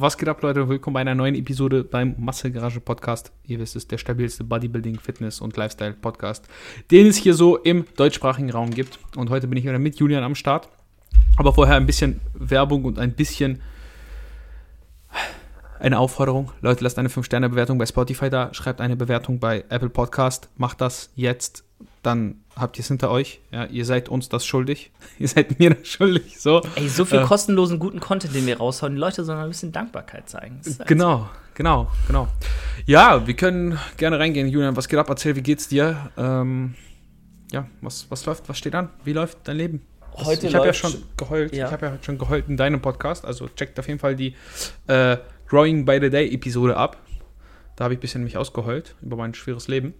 Was geht ab, Leute? Willkommen bei einer neuen Episode beim Masse Garage Podcast. Ihr wisst es, der stabilste Bodybuilding, Fitness und Lifestyle Podcast, den es hier so im deutschsprachigen Raum gibt. Und heute bin ich wieder mit Julian am Start. Aber vorher ein bisschen Werbung und ein bisschen eine Aufforderung. Leute, lasst eine 5-Sterne-Bewertung bei Spotify da, schreibt eine Bewertung bei Apple Podcast. Macht das jetzt, dann habt ihr es hinter euch. Ja, ihr seid uns das schuldig. ihr seid mir das schuldig. So, Ey, so viel äh, kostenlosen, guten Content, den wir raushauen. Die Leute sollen ein bisschen Dankbarkeit zeigen. Genau, genau, genau. Ja, wir können gerne reingehen. Julian, was geht ab? Erzähl, wie geht's dir? Ähm, ja, was, was läuft, was steht an? Wie läuft dein Leben? Heute ich habe ja schon geheult. Ja. Ich habe ja schon geheult in deinem Podcast. Also checkt auf jeden Fall die äh, Growing by the Day Episode ab. Da habe ich ein bisschen mich ausgeheult über mein schweres Leben.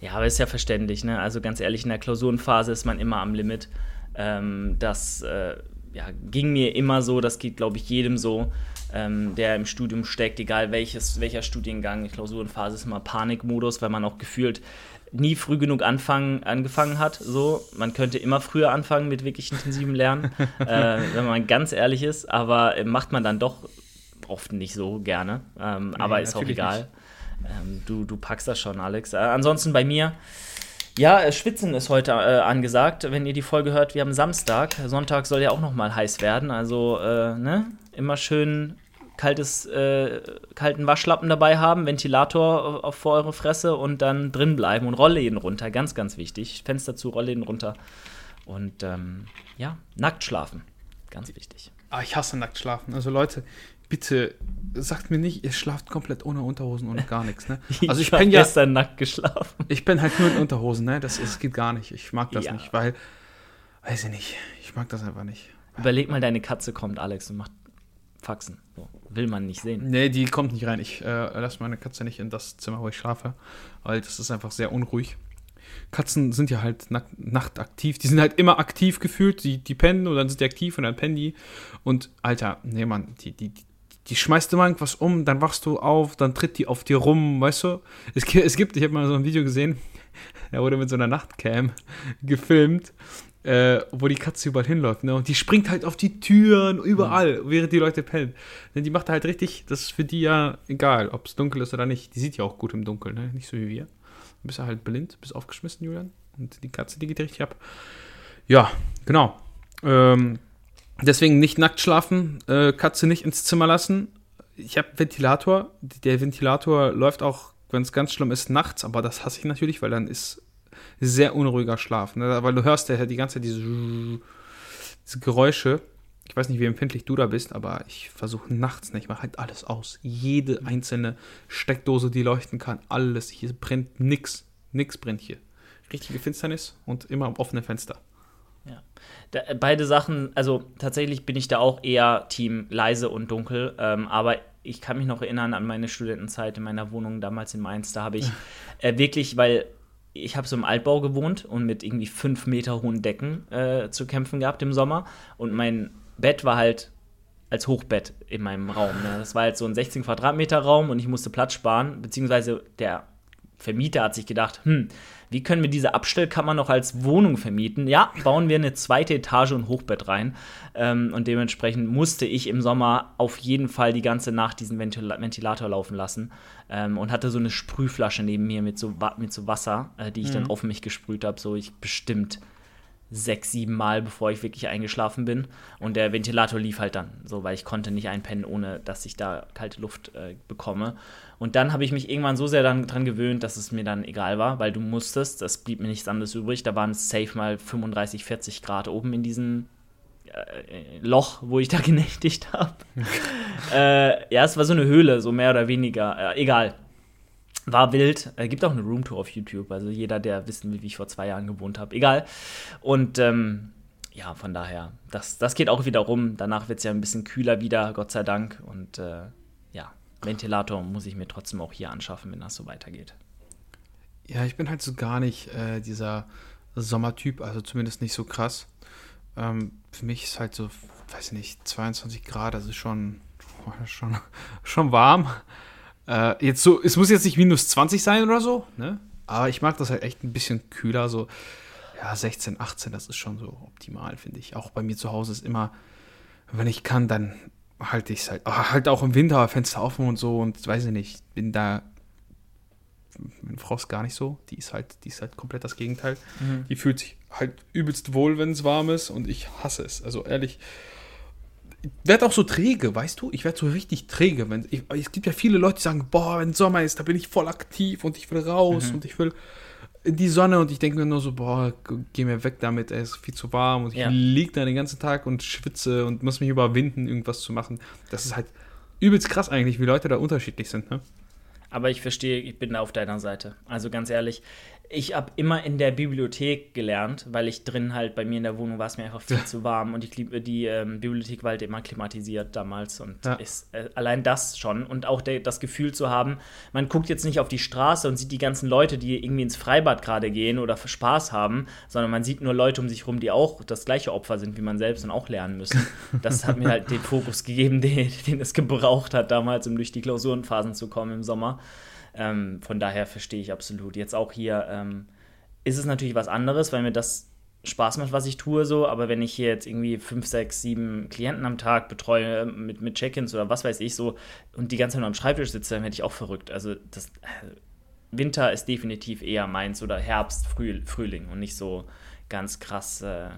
Ja, aber ist ja verständlich, ne? Also ganz ehrlich, in der Klausurenphase ist man immer am Limit. Ähm, das äh, ja, ging mir immer so, das geht, glaube ich, jedem so, ähm, der im Studium steckt, egal welches, welcher Studiengang. Die Klausurenphase ist immer Panikmodus, weil man auch gefühlt nie früh genug anfangen, angefangen hat. So, man könnte immer früher anfangen mit wirklich intensivem Lernen, äh, wenn man ganz ehrlich ist, aber äh, macht man dann doch oft nicht so gerne. Ähm, nee, aber ist auch egal. Ähm, du, du packst das schon, Alex. Äh, ansonsten bei mir. Ja, äh, Schwitzen ist heute äh, angesagt. Wenn ihr die Folge hört, wir haben Samstag. Sonntag soll ja auch noch mal heiß werden. Also, äh, ne? Immer schön kaltes, äh, kalten Waschlappen dabei haben, Ventilator auf, vor eure Fresse und dann drin bleiben und Rollläden runter. Ganz, ganz wichtig. Fenster zu, Rollläden runter. Und ähm, ja, nackt schlafen. Ganz wichtig. Ah, ich hasse nackt schlafen. Also Leute, bitte sagt mir nicht, ihr schlaft komplett ohne Unterhosen und gar nichts, ne? Also ich, ich bin ja gestern nackt geschlafen. Ich bin halt nur in Unterhosen, ne? Das, das geht gar nicht. Ich mag das ja. nicht, weil weiß ich nicht. Ich mag das einfach nicht. Überleg mal, deine Katze kommt, Alex, und macht Faxen. So. Will man nicht sehen. Nee, die kommt nicht rein. Ich äh, lasse meine Katze nicht in das Zimmer, wo ich schlafe, weil das ist einfach sehr unruhig. Katzen sind ja halt nachtaktiv. Die sind halt immer aktiv gefühlt. Die, die pennen und dann sind die aktiv und dann pennen die. Und Alter, nee, Mann, die, die, die schmeißt immer irgendwas um, dann wachst du auf, dann tritt die auf dir rum, weißt du? Es, es gibt, ich habe mal so ein Video gesehen, da wurde mit so einer Nachtcam gefilmt, äh, wo die Katze überall hinläuft, ne? Und die springt halt auf die Türen, überall, mhm. während die Leute pennen. Denn die macht halt richtig, das ist für die ja egal, ob es dunkel ist oder nicht. Die sieht ja auch gut im Dunkeln, ne? Nicht so wie wir. Du bist ja halt blind, bist aufgeschmissen, Julian. Und die Katze, die geht richtig ab. Ja, genau. Ähm, Deswegen nicht nackt schlafen, äh, Katze nicht ins Zimmer lassen. Ich habe Ventilator. Der Ventilator läuft auch, wenn es ganz schlimm ist, nachts, aber das hasse ich natürlich, weil dann ist sehr unruhiger Schlaf. Ne? Weil du hörst ja die ganze Zeit diese, diese Geräusche. Ich weiß nicht, wie empfindlich du da bist, aber ich versuche nachts nicht. Ich mache halt alles aus. Jede einzelne Steckdose, die leuchten kann, alles. Hier brennt nix. Nix brennt hier. Richtige Finsternis und immer am offenen Fenster. Ja. Da, äh, beide Sachen, also tatsächlich bin ich da auch eher Team leise und dunkel, ähm, aber ich kann mich noch erinnern an meine Studentenzeit in meiner Wohnung damals in Mainz. Da habe ich äh, wirklich, weil ich habe so im Altbau gewohnt und mit irgendwie fünf Meter hohen Decken äh, zu kämpfen gehabt im Sommer. Und mein Bett war halt als Hochbett in meinem Raum. Ne? Das war halt so ein 16 Quadratmeter Raum und ich musste Platz sparen, beziehungsweise der Vermieter hat sich gedacht, hm, wie können wir diese Abstellkammer noch als Wohnung vermieten? Ja, bauen wir eine zweite Etage und Hochbett rein. Ähm, und dementsprechend musste ich im Sommer auf jeden Fall die ganze Nacht diesen Ventil Ventilator laufen lassen ähm, und hatte so eine Sprühflasche neben mir mit so, mit so Wasser, äh, die ich mhm. dann auf mich gesprüht habe. So ich bestimmt sechs, sieben Mal, bevor ich wirklich eingeschlafen bin. Und der Ventilator lief halt dann, so, weil ich konnte nicht einpennen, ohne dass ich da kalte Luft äh, bekomme. Und dann habe ich mich irgendwann so sehr daran gewöhnt, dass es mir dann egal war, weil du musstest, das blieb mir nichts anderes übrig. Da waren es safe mal 35, 40 Grad oben in diesem äh, Loch, wo ich da genächtigt habe. äh, ja, es war so eine Höhle, so mehr oder weniger. Äh, egal. War wild. Äh, gibt auch eine Roomtour auf YouTube. Also jeder, der wissen will, wie ich vor zwei Jahren gewohnt habe. Egal. Und ähm, ja, von daher, das, das geht auch wieder rum. Danach wird es ja ein bisschen kühler wieder, Gott sei Dank. Und äh, ja, Ventilator muss ich mir trotzdem auch hier anschaffen, wenn das so weitergeht. Ja, ich bin halt so gar nicht äh, dieser Sommertyp, also zumindest nicht so krass. Ähm, für mich ist halt so, weiß ich nicht, 22 Grad, ist schon, schon, schon warm. Äh, jetzt so, es muss jetzt nicht minus 20 sein oder so, ne? Aber ich mag das halt echt ein bisschen kühler, so ja, 16, 18, das ist schon so optimal, finde ich. Auch bei mir zu Hause ist immer, wenn ich kann, dann halte ich es halt, ah, halt auch im Winter, Fenster offen und so und weiß ich nicht, bin da meine Frau ist gar nicht so. Die ist halt, die ist halt komplett das Gegenteil. Mhm. Die fühlt sich halt übelst wohl, wenn es warm ist und ich hasse es. Also ehrlich, ich werde auch so träge, weißt du? Ich werde so richtig träge. Wenn, ich, es gibt ja viele Leute, die sagen, boah, wenn Sommer ist, da bin ich voll aktiv und ich will raus mhm. und ich will in die Sonne und ich denke mir nur so, boah, geh mir weg damit, es ist viel zu warm und ich ja. liege da den ganzen Tag und schwitze und muss mich überwinden, irgendwas zu machen. Das ist halt übelst krass eigentlich, wie Leute da unterschiedlich sind, ne? Aber ich verstehe, ich bin da auf deiner Seite. Also ganz ehrlich, ich habe immer in der Bibliothek gelernt, weil ich drin halt bei mir in der Wohnung war es mir einfach viel ja. zu warm und ich liebe die ähm, Bibliothek war halt immer klimatisiert damals und ja. ist, äh, allein das schon und auch der, das Gefühl zu haben, man guckt jetzt nicht auf die Straße und sieht die ganzen Leute, die irgendwie ins Freibad gerade gehen oder Spaß haben, sondern man sieht nur Leute um sich rum, die auch das gleiche Opfer sind wie man selbst und auch lernen müssen. Das hat mir halt den Fokus gegeben, den, den es gebraucht hat damals, um durch die Klausurenphasen zu kommen im Sommer. Ähm, von daher verstehe ich absolut. Jetzt auch hier ähm, ist es natürlich was anderes, weil mir das Spaß macht, was ich tue, so, aber wenn ich hier jetzt irgendwie fünf, sechs, sieben Klienten am Tag betreue mit, mit Check-ins oder was weiß ich so und die ganze Zeit nur am Schreibtisch sitze, dann werde ich auch verrückt. Also das äh, Winter ist definitiv eher meins oder Herbst, Früh, Frühling und nicht so ganz krass äh,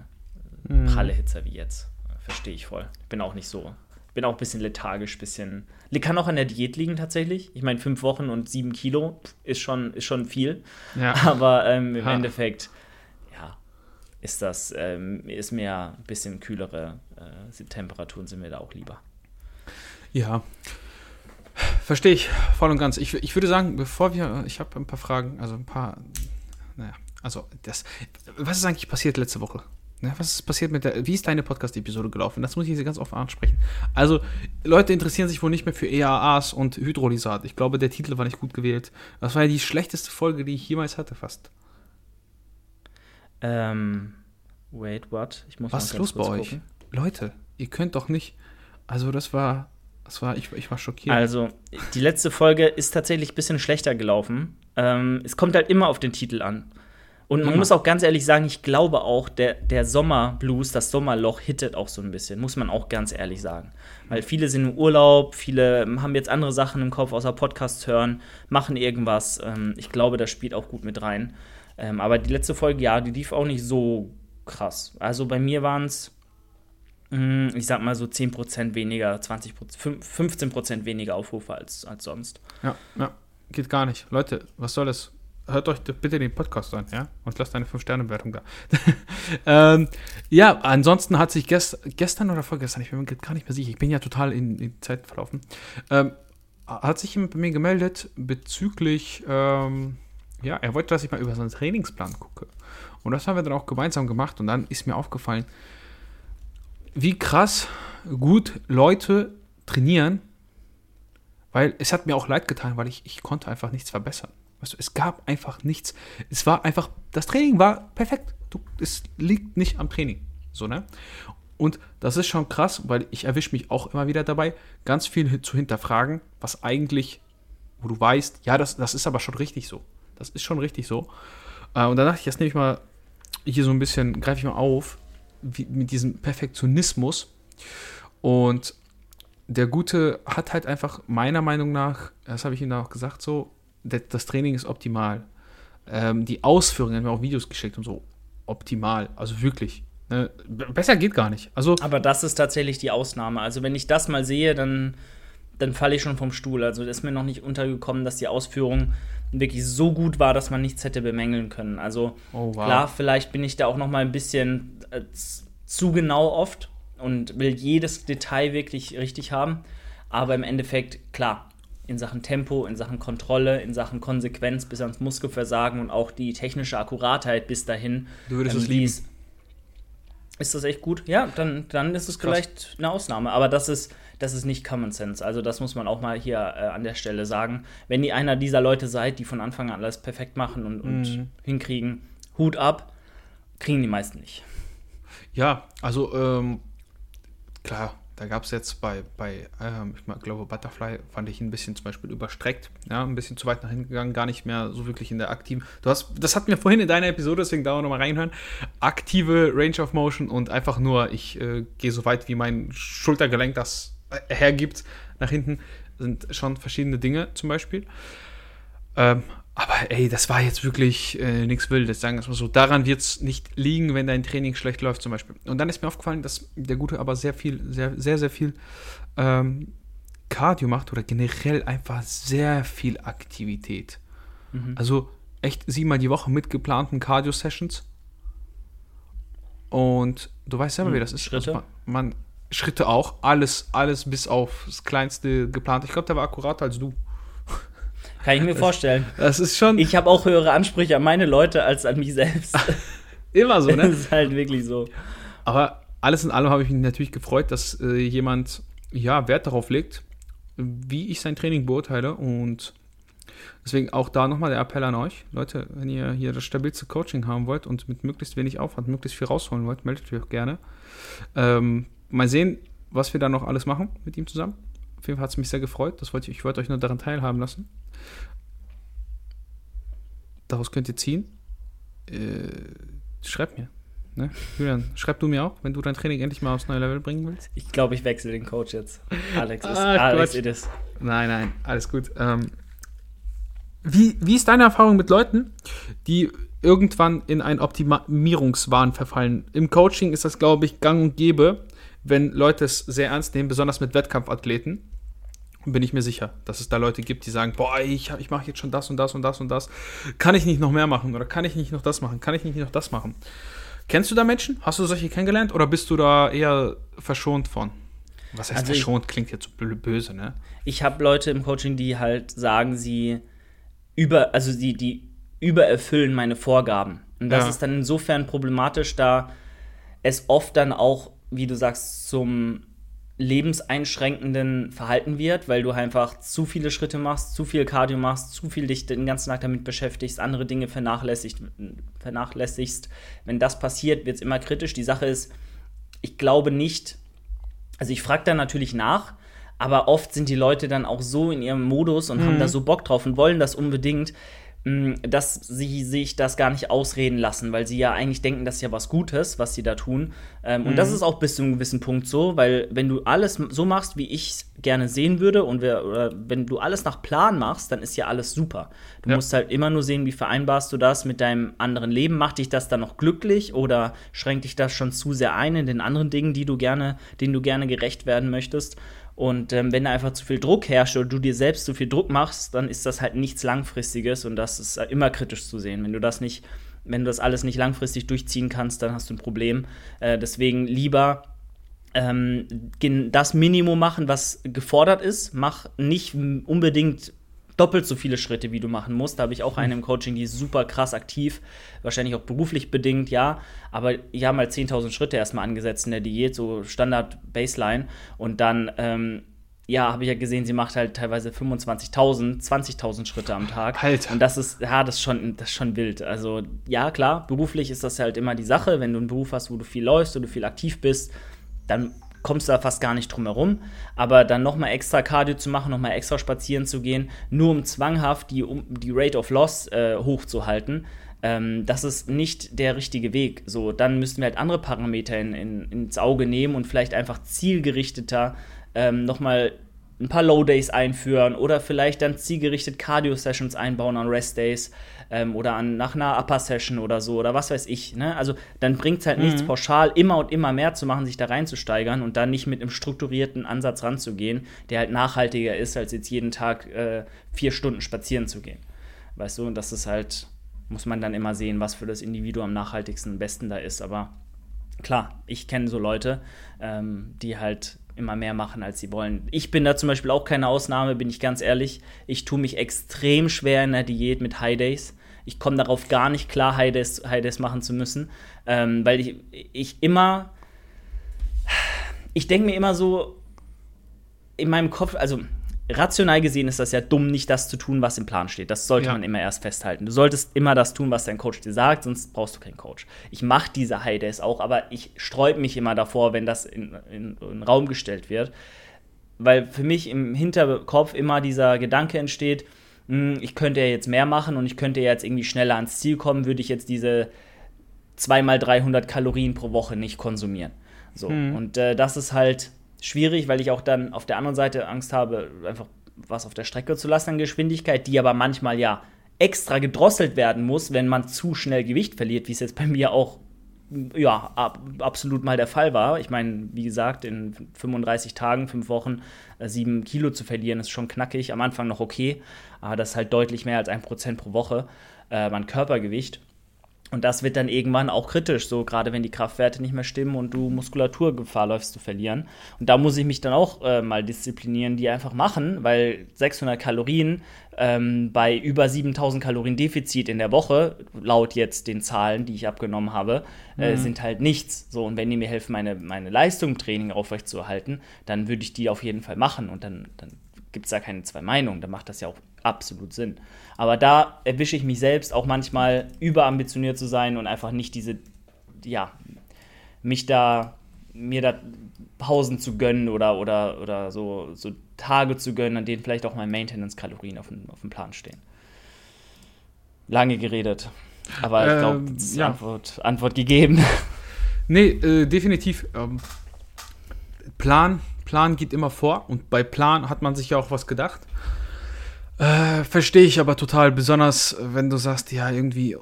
mhm. pralle Hitze wie jetzt. Verstehe ich voll. Ich bin auch nicht so bin auch ein bisschen lethargisch, bisschen. Kann auch an der Diät liegen tatsächlich. Ich meine, fünf Wochen und sieben Kilo ist schon, ist schon viel. Ja. Aber ähm, im ha. Endeffekt, ja, ist das, ähm, ist mir ein bisschen kühlere äh, Temperaturen sind mir da auch lieber. Ja. Verstehe ich voll und ganz. Ich, ich würde sagen, bevor wir, ich habe ein paar Fragen, also ein paar, naja, also das, was ist eigentlich passiert letzte Woche? Ja, was ist passiert mit der. Wie ist deine Podcast-Episode gelaufen? Das muss ich hier ganz offen ansprechen. Also, Leute interessieren sich wohl nicht mehr für EAAs und Hydrolysat. Ich glaube, der Titel war nicht gut gewählt. Das war ja die schlechteste Folge, die ich jemals hatte, fast. Ähm. Wait, what? Ich muss Was ist los bei euch? Gucken. Leute, ihr könnt doch nicht. Also, das war. Das war, ich, ich war schockiert. Also, die letzte Folge ist tatsächlich ein bisschen schlechter gelaufen. Ähm, es kommt halt immer auf den Titel an. Und man ja. muss auch ganz ehrlich sagen, ich glaube auch, der, der Sommerblues, das Sommerloch hittet auch so ein bisschen, muss man auch ganz ehrlich sagen. Weil viele sind im Urlaub, viele haben jetzt andere Sachen im Kopf, außer Podcasts hören, machen irgendwas. Ähm, ich glaube, das spielt auch gut mit rein. Ähm, aber die letzte Folge, ja, die lief auch nicht so krass. Also bei mir waren es, hm, ich sag mal so 10% weniger, 20%, 15% weniger Aufrufe als, als sonst. Ja, ja, geht gar nicht. Leute, was soll das? Hört euch bitte den Podcast an, ja? Und lasst eine 5-Sterne-Bewertung da. ähm, ja, ansonsten hat sich gest gestern oder vorgestern, ich bin mir gar nicht mehr sicher, ich bin ja total in, in Zeit verlaufen, ähm, hat sich jemand bei mir gemeldet bezüglich, ähm, ja, er wollte, dass ich mal über seinen Trainingsplan gucke. Und das haben wir dann auch gemeinsam gemacht und dann ist mir aufgefallen, wie krass gut Leute trainieren, weil es hat mir auch leid getan, weil ich, ich konnte einfach nichts verbessern. Weißt du, es gab einfach nichts. Es war einfach, das Training war perfekt. Du, es liegt nicht am Training. So, ne? Und das ist schon krass, weil ich erwische mich auch immer wieder dabei, ganz viel zu hinterfragen, was eigentlich, wo du weißt, ja, das, das ist aber schon richtig so. Das ist schon richtig so. Äh, und dann dachte ich, jetzt nehme ich mal hier so ein bisschen, greife ich mal auf, wie, mit diesem Perfektionismus. Und der Gute hat halt einfach meiner Meinung nach, das habe ich ihm auch gesagt, so, das Training ist optimal. Ähm, die Ausführungen, haben mir auch Videos geschickt und so, optimal. Also wirklich. Ne? Besser geht gar nicht. Also, Aber das ist tatsächlich die Ausnahme. Also wenn ich das mal sehe, dann, dann falle ich schon vom Stuhl. Also ist mir noch nicht untergekommen, dass die Ausführung wirklich so gut war, dass man nichts hätte bemängeln können. Also oh, wow. klar, vielleicht bin ich da auch noch mal ein bisschen äh, zu genau oft und will jedes Detail wirklich richtig haben. Aber im Endeffekt, klar, in Sachen Tempo, in Sachen Kontrolle, in Sachen Konsequenz bis ans Muskelversagen und auch die technische Akkuratheit bis dahin. Du würdest ähm, es lieben. Ist das echt gut? Ja, dann, dann ist es Krass. vielleicht eine Ausnahme. Aber das ist, das ist nicht Common Sense. Also das muss man auch mal hier äh, an der Stelle sagen. Wenn ihr einer dieser Leute seid, die von Anfang an alles perfekt machen und, und mhm. hinkriegen, Hut ab, kriegen die meisten nicht. Ja, also ähm, klar, da gab es jetzt bei, bei ähm, ich glaube, Butterfly fand ich ein bisschen zum Beispiel überstreckt, ja, ein bisschen zu weit nach hinten gegangen, gar nicht mehr so wirklich in der aktiven. Du hast, das hatten wir vorhin in deiner Episode, deswegen da auch nochmal reinhören. Aktive Range of Motion und einfach nur, ich äh, gehe so weit, wie mein Schultergelenk das hergibt, nach hinten, sind schon verschiedene Dinge zum Beispiel. Ähm, aber ey, das war jetzt wirklich äh, nichts Wildes, sagen wir es mal so. Daran wird es nicht liegen, wenn dein Training schlecht läuft zum Beispiel. Und dann ist mir aufgefallen, dass der Gute aber sehr viel, sehr, sehr, sehr viel ähm, Cardio macht oder generell einfach sehr viel Aktivität. Mhm. Also echt siebenmal die Woche mit geplanten Cardio-Sessions. Und du weißt selber, mhm. wie das ist. Schritte? Also man, man, Schritte auch, alles, alles bis auf das kleinste geplant. Ich glaube, der war akkurater als du. Kann ich mir das, vorstellen. Das ist schon. Ich habe auch höhere Ansprüche an meine Leute als an mich selbst. Immer so, ne? Das ist halt wirklich so. Aber alles in allem habe ich mich natürlich gefreut, dass äh, jemand ja Wert darauf legt, wie ich sein Training beurteile und deswegen auch da nochmal der Appell an euch. Leute, wenn ihr hier das stabilste Coaching haben wollt und mit möglichst wenig Aufwand möglichst viel rausholen wollt, meldet euch auch gerne. Ähm, mal sehen, was wir da noch alles machen mit ihm zusammen. Auf jeden Fall hat es mich sehr gefreut. Das wollte ich, ich wollte euch nur daran teilhaben lassen. Daraus könnt ihr ziehen. Äh, schreibt mir. Ne? Julian, schreib du mir auch, wenn du dein Training endlich mal aufs neue Level bringen willst. Ich glaube, ich wechsle den Coach jetzt. Alex ist Ach, Alex Quatsch. it is. Nein, nein, alles gut. Ähm, wie, wie ist deine Erfahrung mit Leuten, die irgendwann in einen Optimierungswahn verfallen? Im Coaching ist das, glaube ich, gang und gäbe, wenn Leute es sehr ernst nehmen, besonders mit Wettkampfathleten. Bin ich mir sicher, dass es da Leute gibt, die sagen, boah, ich, ich mache jetzt schon das und das und das und das. Kann ich nicht noch mehr machen? Oder kann ich nicht noch das machen? Kann ich nicht noch das machen? Kennst du da Menschen? Hast du solche kennengelernt? Oder bist du da eher verschont von? Was heißt Also ich- verschont? Klingt jetzt so bö- böse, ne? Ich habe Leute im Coaching, die halt sagen, sie über, also die, die übererfüllen meine Vorgaben. Und das Ja. ist dann insofern problematisch, da es oft dann auch, wie du sagst, zum lebenseinschränkenden Verhalten wird, weil du einfach zu viele Schritte machst, zu viel Cardio machst, zu viel dich den ganzen Tag damit beschäftigst, andere Dinge vernachlässigt, vernachlässigst. Wenn das passiert, wird es immer kritisch. Die Sache ist, ich glaube nicht, also ich frage da natürlich nach, aber oft sind die Leute dann auch so in ihrem Modus und haben da so Bock drauf und wollen das unbedingt, dass sie sich das gar nicht ausreden lassen, weil sie ja eigentlich denken, das ist ja was Gutes, was sie da tun. Ähm, Und das ist auch bis zu einem gewissen Punkt so, weil wenn du alles so machst, wie ich es gerne sehen würde, und wir, oder wenn du alles nach Plan machst, dann ist ja alles super. Du Ja. musst halt immer nur sehen, wie vereinbarst du das mit deinem anderen Leben. Macht dich das dann noch glücklich oder schränkt dich das schon zu sehr ein in den anderen Dingen, die du gerne, denen du gerne gerecht werden möchtest? Und ähm, wenn da einfach zu viel Druck herrscht oder du dir selbst zu viel Druck machst, dann ist das halt nichts Langfristiges und das ist immer kritisch zu sehen. Wenn du das nicht, wenn du das alles nicht langfristig durchziehen kannst, dann hast du ein Problem. Äh, deswegen lieber ähm, das Minimum machen, was gefordert ist. Mach nicht unbedingt doppelt so viele Schritte, wie du machen musst. Da habe ich auch eine im Coaching, die ist super krass aktiv, wahrscheinlich auch beruflich bedingt, ja. Aber ja, mal 10.000 Schritte erstmal angesetzt in der Diät, so Standard Baseline. Und dann, ähm, ja, habe ich ja gesehen, sie macht halt teilweise 25.000, 20.000 Schritte am Tag. Alter. Und das ist, ja, das ist schon, das ist schon wild. Also, ja, klar, beruflich ist das halt immer die Sache. Wenn du einen Beruf hast, wo du viel läufst, wo du viel aktiv bist, dann kommst du da fast gar nicht drum herum. Aber dann nochmal extra Cardio zu machen, nochmal extra spazieren zu gehen, nur um zwanghaft die, um, die Rate of Loss äh, hochzuhalten, ähm, das ist nicht der richtige Weg. So, dann müssten wir halt andere Parameter in, in, ins Auge nehmen und vielleicht einfach zielgerichteter ähm, nochmal ein paar Low Days einführen oder vielleicht dann zielgerichtet Cardio Sessions einbauen an Rest Days ähm, oder an nach einer Upper Session oder so oder was weiß ich. Ne? Also dann bringt es halt nichts pauschal immer und immer mehr zu machen, sich da reinzusteigern und dann nicht mit einem strukturierten Ansatz ranzugehen, der halt nachhaltiger ist, als jetzt jeden Tag äh, vier Stunden spazieren zu gehen. Weißt du, und das ist halt, muss man dann immer sehen, was für das Individuum am nachhaltigsten am besten da ist. Aber klar, ich kenne so Leute, ähm, die halt immer mehr machen, als sie wollen. Ich bin da zum Beispiel auch keine Ausnahme, bin ich ganz ehrlich. Ich tue mich extrem schwer in der Diät mit High Days. Ich komme darauf gar nicht klar, High Days, High Days machen zu müssen, ähm, weil ich, ich immer, ich denke mir immer so, in meinem Kopf, also rational gesehen ist das ja dumm, nicht das zu tun, was im Plan steht. Das sollte Ja. man immer erst festhalten. Du solltest immer das tun, was dein Coach dir sagt, sonst brauchst du keinen Coach. Ich mache diese High Days auch, aber ich sträube mich immer davor, wenn das in, in, in den Raum gestellt wird. Weil für mich im Hinterkopf immer dieser Gedanke entsteht, hm, ich könnte ja jetzt mehr machen und ich könnte ja jetzt irgendwie schneller ans Ziel kommen, würde ich jetzt diese 2 mal 300 Kalorien pro Woche nicht konsumieren. So, und äh, das ist halt schwierig, weil ich auch dann auf der anderen Seite Angst habe, einfach was auf der Strecke zu lassen an Geschwindigkeit, die aber manchmal ja extra gedrosselt werden muss, wenn man zu schnell Gewicht verliert, wie es jetzt bei mir auch ja, ab, absolut mal der Fall war. Ich meine, wie gesagt, in 35 Tagen, 5 Wochen, äh, 7 Kilo zu verlieren, ist schon knackig. Am Anfang noch okay, aber das ist halt deutlich mehr als 1% pro Woche äh, mein Körpergewicht. Und das wird dann irgendwann auch kritisch, so gerade wenn die Kraftwerte nicht mehr stimmen und du Muskulaturgefahr läufst zu verlieren. Und da muss ich mich dann auch äh, mal disziplinieren, die einfach machen, weil 600 Kalorien ähm, bei über 7000 Kalorien Defizit in der Woche, laut jetzt den Zahlen, die ich abgenommen habe, äh, mhm. sind halt nichts. So, und wenn die mir helfen, meine, meine Leistung im Training aufrechtzuerhalten, dann würde ich die auf jeden Fall machen und dann, dann gibt es da keine zwei Meinungen, dann macht das ja auch absolut Sinn. Aber da erwische ich mich selbst auch manchmal überambitioniert zu sein und einfach nicht diese, ja, mich da, mir da Pausen zu gönnen oder, oder, oder so, so Tage zu gönnen, an denen vielleicht auch meine Maintenance-Kalorien auf, auf dem Plan stehen. Lange geredet. Aber ich glaube, ähm, ja. Antwort, Antwort gegeben. Nee, äh, definitiv. Ähm, Plan, Plan geht immer vor und bei Plan hat man sich ja auch was gedacht. Äh, Verstehe ich aber total, besonders wenn du sagst, ja, irgendwie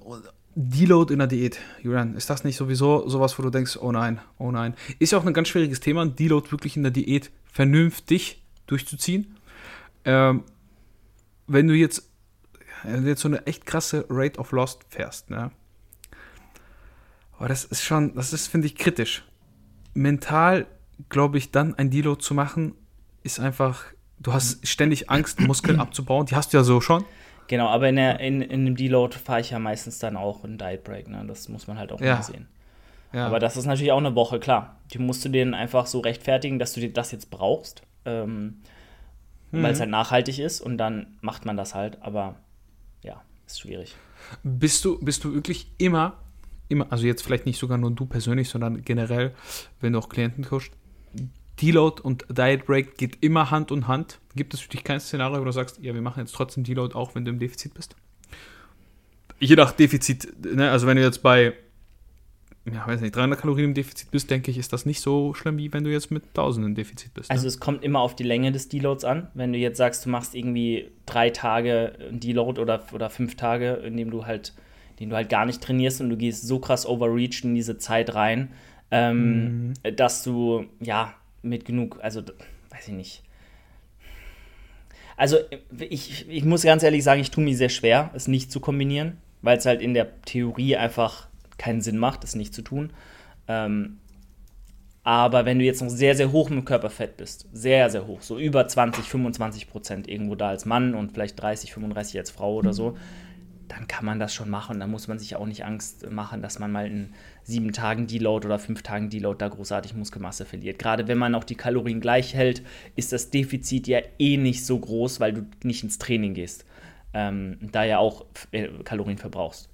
Deload in der Diät. Julian, ist das nicht sowieso sowas, wo du denkst, oh nein, oh nein. Ist ja auch ein ganz schwieriges Thema, Deload wirklich in der Diät vernünftig durchzuziehen. Ähm, wenn du jetzt, wenn du jetzt so eine echt krasse Rate of Loss fährst, ne? Aber das ist schon, das ist, finde ich, kritisch. Mental, glaube ich, dann ein Deload zu machen, ist einfach Du hast ständig Angst, Muskeln abzubauen. Die hast du ja so schon. Genau, aber in, der, in, in dem Deload fahre ich ja meistens dann auch einen Diet Break. Ne? Das muss man halt auch ja. mal sehen. Ja. Aber das ist natürlich auch eine Woche, klar. Die musst du dir einfach so rechtfertigen, dass du dir das jetzt brauchst, ähm, mhm. weil es halt nachhaltig ist und dann macht man das halt. Aber ja, ist schwierig. Bist du, bist du wirklich immer, immer, also jetzt vielleicht nicht sogar nur du persönlich, sondern generell, wenn du auch Klienten coachst, Deload und Diet Break geht immer Hand in Hand. Gibt es für dich kein Szenario, wo du sagst, ja, wir machen jetzt trotzdem Deload, auch wenn du im Defizit bist? Je nach Defizit, ne? also wenn du jetzt bei, ja, weiß nicht, 300 Kalorien im Defizit bist, denke ich, ist das nicht so schlimm, wie wenn du jetzt mit 1000 im Defizit bist. Ne? Also es kommt immer auf die Länge des Deloads an. Wenn du jetzt sagst, du machst irgendwie drei Tage Deload oder, oder fünf Tage, in dem du halt, den du halt gar nicht trainierst und du gehst so krass overreached in diese Zeit rein, ähm, mhm. dass du, ja, mit genug, also weiß ich nicht. Also ich, ich muss ganz ehrlich sagen, ich tue mir sehr schwer, es nicht zu kombinieren, weil es halt in der Theorie einfach keinen Sinn macht, es nicht zu tun. Ähm, aber wenn du jetzt noch sehr, sehr hoch mit Körperfett bist, sehr, sehr hoch, so über 20, 25 Prozent irgendwo da als Mann und vielleicht 30, 35 als Frau oder so, dann kann man das schon machen. Dann muss man sich auch nicht Angst machen, dass man mal in sieben Tagen Deload oder fünf Tagen Deload da großartig Muskelmasse verliert. Gerade wenn man auch die Kalorien gleich hält, ist das Defizit ja eh nicht so groß, weil du nicht ins Training gehst. Ähm, da ja auch äh, Kalorien verbrauchst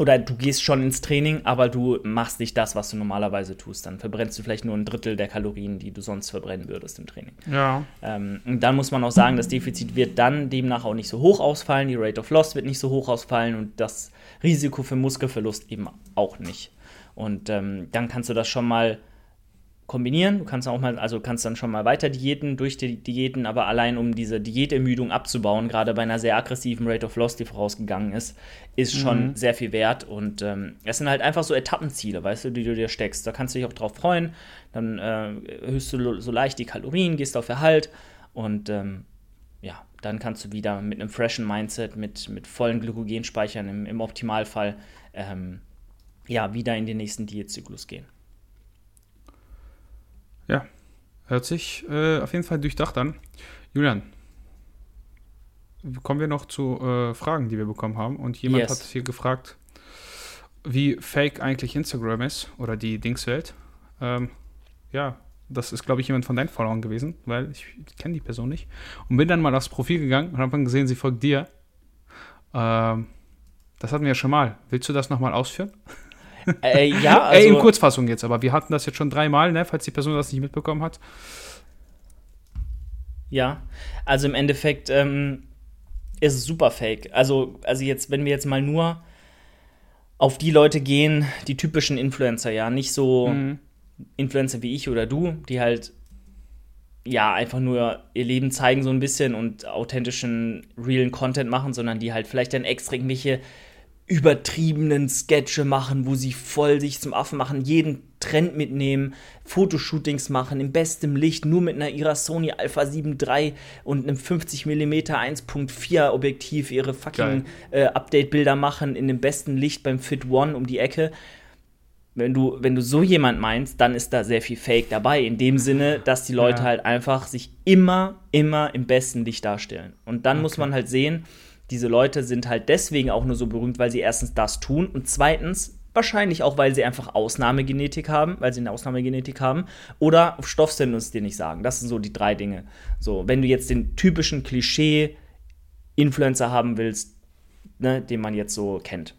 oder du gehst schon ins Training, aber du machst nicht das, was du normalerweise tust. Dann verbrennst du vielleicht nur ein Drittel der Kalorien, die du sonst verbrennen würdest im Training. Ja. Ähm, und dann muss man auch sagen, das Defizit wird dann demnach auch nicht so hoch ausfallen, die Rate of Loss wird nicht so hoch ausfallen und das Risiko für Muskelverlust eben auch nicht. Und ähm, dann kannst du das schon mal kombinieren. Du kannst auch mal, also kannst dann schon mal weiter diäten, durch die Diäten, aber allein um diese Diätermüdung abzubauen, gerade bei einer sehr aggressiven Rate of Loss, die vorausgegangen ist, ist schon mhm. sehr viel wert. Und ähm, es sind halt einfach so Etappenziele, weißt du, die du dir steckst. Da kannst du dich auch drauf freuen. Dann äh, erhöhst du so leicht die Kalorien, gehst auf Erhalt und ähm, ja, dann kannst du wieder mit einem freshen Mindset, mit, mit vollen Glykogenspeichern im, im Optimalfall, ähm, ja, wieder in den nächsten Diätzyklus gehen. Ja, hört sich äh, auf jeden Fall durchdacht an. Julian, kommen wir noch zu äh, Fragen, die wir bekommen haben. Und jemand yes. hat hier gefragt, wie fake eigentlich Instagram ist oder die Dingswelt. Ähm, ja, das ist, glaube ich, jemand von deinen Followern gewesen, weil ich, kenne die Person nicht. Und bin dann mal aufs Profil gegangen und habe dann gesehen, sie folgt dir. Ähm, das hatten wir ja schon mal. Willst du das nochmal ausführen? Äh, ja, also. Ey, in Kurzfassung jetzt, aber wir hatten das jetzt schon dreimal, ne, falls die Person das nicht mitbekommen hat. Ja, also im Endeffekt ähm, ist es super fake. Also, also jetzt, wenn wir jetzt mal nur auf die Leute gehen, die typischen Influencer, ja, nicht so mhm. Influencer wie ich oder du, die halt ja, einfach nur ihr Leben zeigen so ein bisschen und authentischen, realen Content machen, sondern die halt vielleicht dann extra irgendwelche übertriebenen Sketche machen, wo sie voll sich zum Affen machen, jeden Trend mitnehmen, Fotoshootings machen, im besten Licht, nur mit einer ihrer Sony Alpha 7 III und einem 50 mm 1.4 Objektiv ihre fucking äh, Update-Bilder machen, in dem besten Licht beim Fit One um die Ecke wenn du, wenn du so jemand meinst, dann ist da sehr viel Fake dabei. In dem Sinne, dass die Leute ja. halt einfach sich immer, immer im besten Licht darstellen. Und dann okay. muss man halt sehen, diese Leute sind halt deswegen auch nur so berühmt, weil sie erstens das tun und zweitens wahrscheinlich auch, weil sie einfach Ausnahmegenetik haben, weil sie eine Ausnahmegenetik haben oder auf Stoffsinn uns dir nicht sagen. Das sind so die drei Dinge. So, wenn du jetzt den typischen Klischee-Influencer haben willst, ne, den man jetzt so kennt.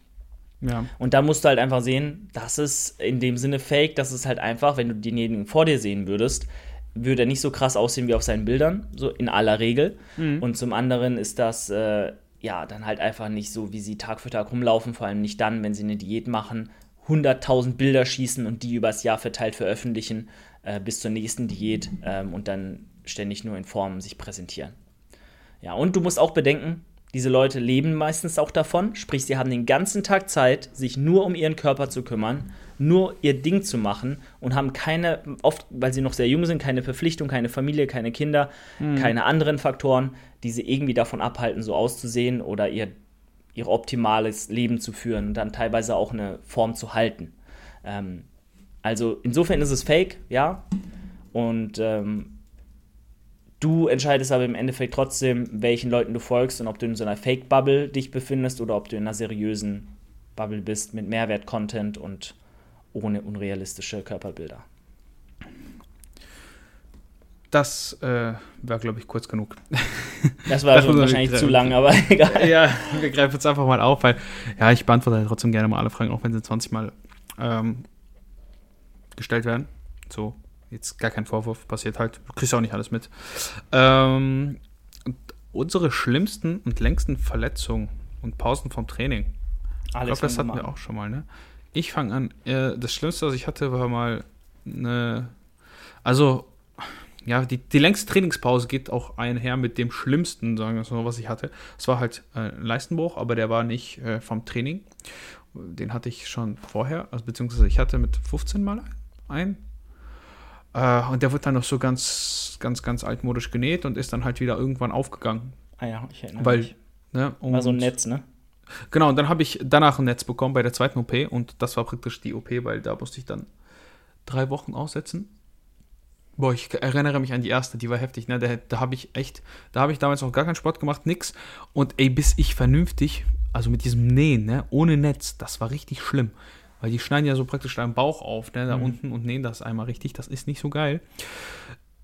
Ja. Und da musst du halt einfach sehen, das ist in dem Sinne fake, das ist halt einfach, wenn du denjenigen vor dir sehen würdest, würde er nicht so krass aussehen wie auf seinen Bildern, so in aller Regel. Mhm. Und zum anderen ist das äh, ja dann halt einfach nicht so, wie sie Tag für Tag rumlaufen, vor allem nicht dann, wenn sie eine Diät machen, 100.000 Bilder schießen und die übers Jahr verteilt veröffentlichen äh, bis zur nächsten Diät ähm, und dann ständig nur in Form sich präsentieren. Ja, und du musst auch bedenken, diese Leute leben meistens auch davon, sprich, sie haben den ganzen Tag Zeit, sich nur um ihren Körper zu kümmern, nur ihr Ding zu machen und haben keine, oft, weil sie noch sehr jung sind, keine Verpflichtung, keine Familie, keine Kinder, mhm. keine anderen Faktoren, die sie irgendwie davon abhalten, so auszusehen oder ihr, ihr optimales Leben zu führen und dann teilweise auch eine Form zu halten. Ähm, also insofern ist es fake, ja. Und ähm, Du entscheidest aber im Endeffekt trotzdem, welchen Leuten du folgst und ob du in so einer Fake-Bubble dich befindest oder ob du in einer seriösen Bubble bist mit Mehrwert-Content und ohne unrealistische Körperbilder. Das äh, war, glaube ich, kurz genug. Das war schon wahrscheinlich zu lang, aber egal. Ja, wir greifen jetzt einfach mal auf, weil ja, ich beantworte trotzdem gerne mal alle Fragen, auch wenn sie 20 Mal ähm, gestellt werden. So Jetzt gar kein Vorwurf, passiert halt. Du kriegst auch nicht alles mit. Ähm, unsere schlimmsten und längsten Verletzungen und Pausen vom Training. Alex, ich glaube, das hatten wir auch schon mal, ne? Ich fange an. Äh, das Schlimmste, was ich hatte, war mal eine. Also, ja, die, die längste Trainingspause geht auch einher mit dem Schlimmsten, sagen wir mal, was ich hatte. Es war halt äh, ein Leistenbruch, aber der war nicht äh, vom Training. Den hatte ich schon vorher, also beziehungsweise ich hatte mit 15 Mal einen äh, und der wird dann noch so ganz, ganz, ganz altmodisch genäht und ist dann halt wieder irgendwann aufgegangen. Ah ja, ich erinnere Weil, mich. Ne, war so ein Netz, ne? Genau, und dann habe ich danach ein Netz bekommen bei der zweiten OP und das war praktisch die OP, weil da musste ich dann drei Wochen aussetzen. Boah, ich erinnere mich an die erste, die war heftig, ne? Da, da habe ich echt, da habe ich damals noch gar keinen Sport gemacht, nix. Und ey, bis ich vernünftig, also mit diesem Nähen, ne, ohne Netz, das war richtig schlimm. Weil die schneiden ja so praktisch deinen Bauch auf, ne, da mhm. unten und nähen das einmal richtig. Das ist nicht so geil.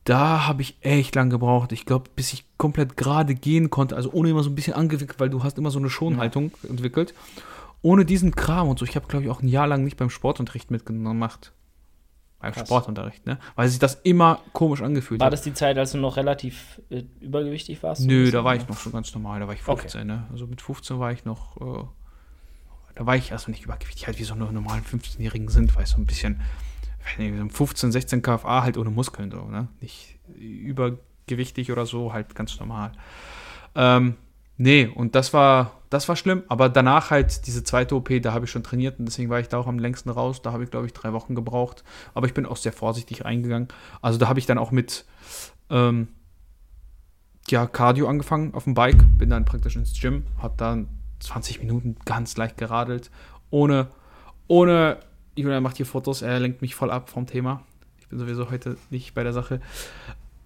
Da habe ich echt lang gebraucht. Ich glaube, bis ich komplett gerade gehen konnte, also ohne immer so ein bisschen angewickelt, weil du hast immer so eine Schonhaltung ja. entwickelt. Ohne diesen Kram und so. Ich habe, glaube ich, auch ein Jahr lang nicht beim Sportunterricht mitgemacht. Beim Krass. Sportunterricht, ne? Weil sich das immer komisch angefühlt hat. War das die Zeit, als du noch relativ äh, übergewichtig warst? Nö, da war ich noch schon ganz normal. Da war ich 15, okay. ne? Also mit 15 war ich noch äh, da war ich erstmal nicht übergewichtig, halt wie so eine normalen 15-Jährigen sind, weil so ein bisschen, 15, 16 kFA halt ohne Muskeln so, ne? Nicht übergewichtig oder so, halt ganz normal. Ähm, nee, und das war, das war schlimm, aber danach halt diese zweite OP, da habe ich schon trainiert und deswegen war ich da auch am längsten raus. Da habe ich, glaube ich, drei Wochen gebraucht, aber ich bin auch sehr vorsichtig reingegangen. Also da habe ich dann auch mit, ähm, ja, Cardio angefangen auf dem Bike, bin dann praktisch ins Gym, habe dann 20 Minuten ganz leicht geradelt, ohne, ohne, Julian macht hier Fotos, er lenkt mich voll ab vom Thema. Ich bin sowieso heute nicht bei der Sache.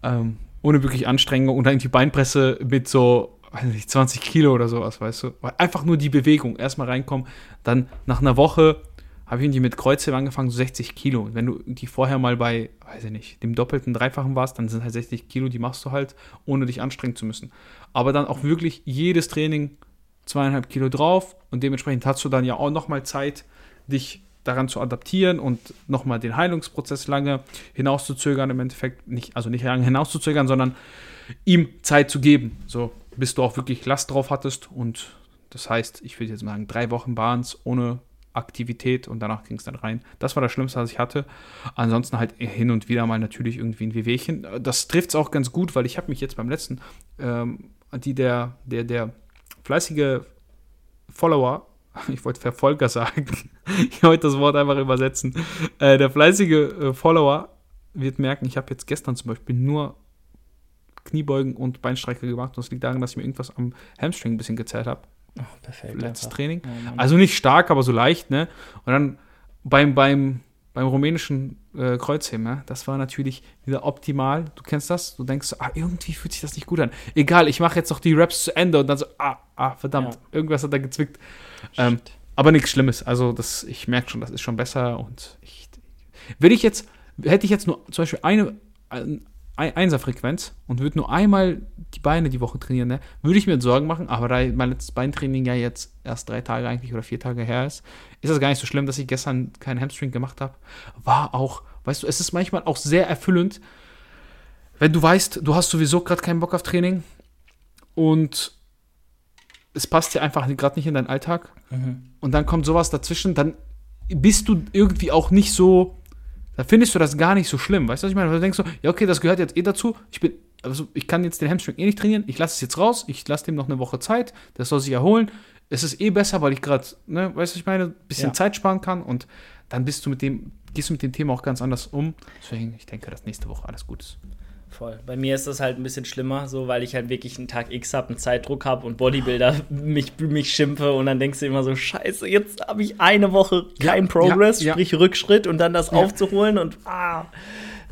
Ähm, ohne wirklich Anstrengung und dann die Beinpresse mit so, weiß nicht, 20 Kilo oder sowas, weißt du. Einfach nur die Bewegung, erstmal reinkommen, dann nach einer Woche habe ich irgendwie mit Kreuzheben angefangen, so 60 Kilo. Und wenn du die vorher mal bei, weiß ich nicht, dem doppelten, dreifachen warst, dann sind halt 60 Kilo, die machst du halt, ohne dich anstrengen zu müssen. Aber dann auch wirklich jedes Training zweieinhalb Kilo drauf und dementsprechend hast du dann ja auch nochmal Zeit, dich daran zu adaptieren und nochmal den Heilungsprozess lange hinauszuzögern, im Endeffekt nicht, also nicht lange hinauszuzögern, sondern ihm Zeit zu geben, so bis du auch wirklich Last drauf hattest und das heißt, ich würde jetzt sagen, drei Wochen waren es ohne Aktivität und danach ging es dann rein. Das war das Schlimmste, was ich hatte. Ansonsten halt hin und wieder mal natürlich irgendwie ein Wehwehchen. Das trifft es auch ganz gut, weil ich habe mich jetzt beim letzten, ähm, die der, der, der fleißige Follower, ich wollte Verfolger sagen, ich wollte das Wort einfach übersetzen, äh, der fleißige äh, Follower wird merken, ich habe jetzt gestern zum Beispiel nur Kniebeugen und Beinstrecke gemacht und das liegt daran, dass ich mir irgendwas am Hamstring ein bisschen gezerrt habe. Oh, perfekt. Letztes einfach. Training. Ja, also nicht stark, aber so leicht, ne? Und dann beim, beim, beim rumänischen äh, Kreuzheben, ja, das war natürlich wieder optimal. Du kennst das? Du denkst, ah, irgendwie fühlt sich das nicht gut an. Egal, ich mache jetzt noch die Raps zu Ende und dann so, ah, ah, verdammt, ja. irgendwas hat da gezwickt. Ähm, aber nichts Schlimmes. Also, das, ich merke schon, das ist schon besser und ich. Will ich jetzt, hätte ich jetzt nur zum Beispiel eine, Einserfrequenz und würde nur einmal die Beine die Woche trainieren, ne, würde ich mir Sorgen machen, aber da mein letztes Beintraining ja jetzt erst drei Tage eigentlich oder vier Tage her ist, ist das gar nicht so schlimm, dass ich gestern keinen Hamstring gemacht habe. War auch, weißt du, es ist manchmal auch sehr erfüllend, wenn du weißt, du hast sowieso gerade keinen Bock auf Training und es passt dir einfach gerade nicht in deinen Alltag mhm. und dann kommt sowas dazwischen, dann bist du irgendwie auch nicht so da findest du das gar nicht so schlimm. Weißt du, was ich meine? Weil du denkst so, ja, okay, das gehört jetzt eh dazu. Ich bin, also ich kann jetzt den Hamstring eh nicht trainieren. Ich lasse es jetzt raus. Ich lasse dem noch eine Woche Zeit. Das soll sich erholen. Es ist eh besser, weil ich gerade, ne, weißt du, ich meine, ein bisschen ja. Zeit sparen kann und dann bist du mit dem, gehst du mit dem Thema auch ganz anders um. Deswegen, ich denke, dass nächste Woche alles gut ist. Voll. Bei mir ist das halt ein bisschen schlimmer, so weil ich halt wirklich einen Tag X habe, einen Zeitdruck habe und Bodybuilder mich, mich schimpfe und dann denkst du immer so, scheiße, jetzt habe ich eine Woche kein ja, Progress, ja, sprich ja. Rückschritt und dann das aufzuholen und ah,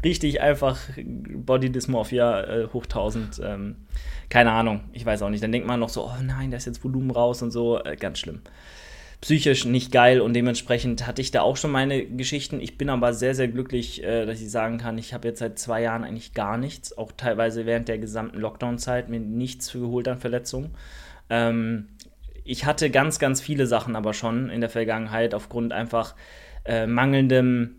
richtig einfach Body Dysmorphia äh, hoch 1000. Ähm, keine Ahnung, ich weiß auch nicht. Dann denkt man noch so, oh nein, da ist jetzt Volumen raus und so, äh, ganz schlimm psychisch nicht geil und dementsprechend hatte ich da auch schon meine Geschichten. Ich bin aber sehr, sehr glücklich, äh, dass ich sagen kann, ich habe jetzt seit zwei Jahren eigentlich gar nichts, auch teilweise während der gesamten Lockdown-Zeit mir nichts für geholt an Verletzungen. Ähm, ich hatte ganz, ganz viele Sachen aber schon in der Vergangenheit aufgrund einfach äh, mangelndem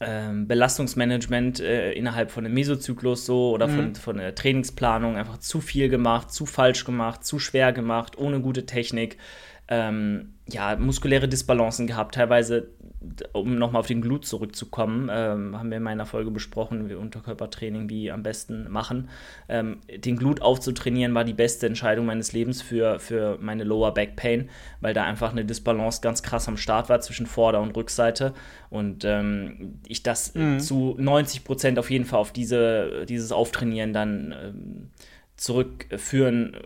ähm, Belastungsmanagement äh, innerhalb von einem Mesozyklus so oder mhm. von, von der Trainingsplanung einfach zu viel gemacht, zu falsch gemacht, zu schwer gemacht, ohne gute Technik ähm, ja, muskuläre Disbalancen gehabt. Teilweise, um nochmal auf den Glut zurückzukommen, ähm, haben wir in meiner Folge besprochen, wie Unterkörpertraining wie am besten machen. Ähm, den Glut aufzutrainieren war die beste Entscheidung meines Lebens für, für meine Lower Back Pain, weil da einfach eine Disbalance ganz krass am Start war zwischen Vorder- und Rückseite. Und ähm, ich das mhm. zu 90 Prozent auf jeden Fall auf diese, dieses Auftrainieren dann ähm, zurückführen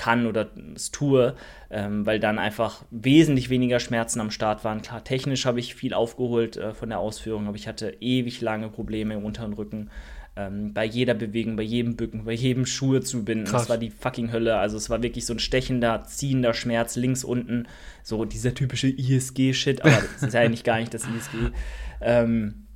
kann oder es tue, ähm, weil dann einfach wesentlich weniger Schmerzen am Start waren. Klar, technisch habe ich viel aufgeholt äh, von der Ausführung, aber ich hatte ewig lange Probleme im unteren Rücken. Ähm, bei jeder Bewegung, bei jedem Bücken, bei jedem Schuhe zu binden. Krass. Das war die fucking Hölle. Also es war wirklich so ein stechender, ziehender Schmerz links unten. So dieser typische ISG-Shit, aber das ist ja eigentlich gar nicht das ISG. Ähm,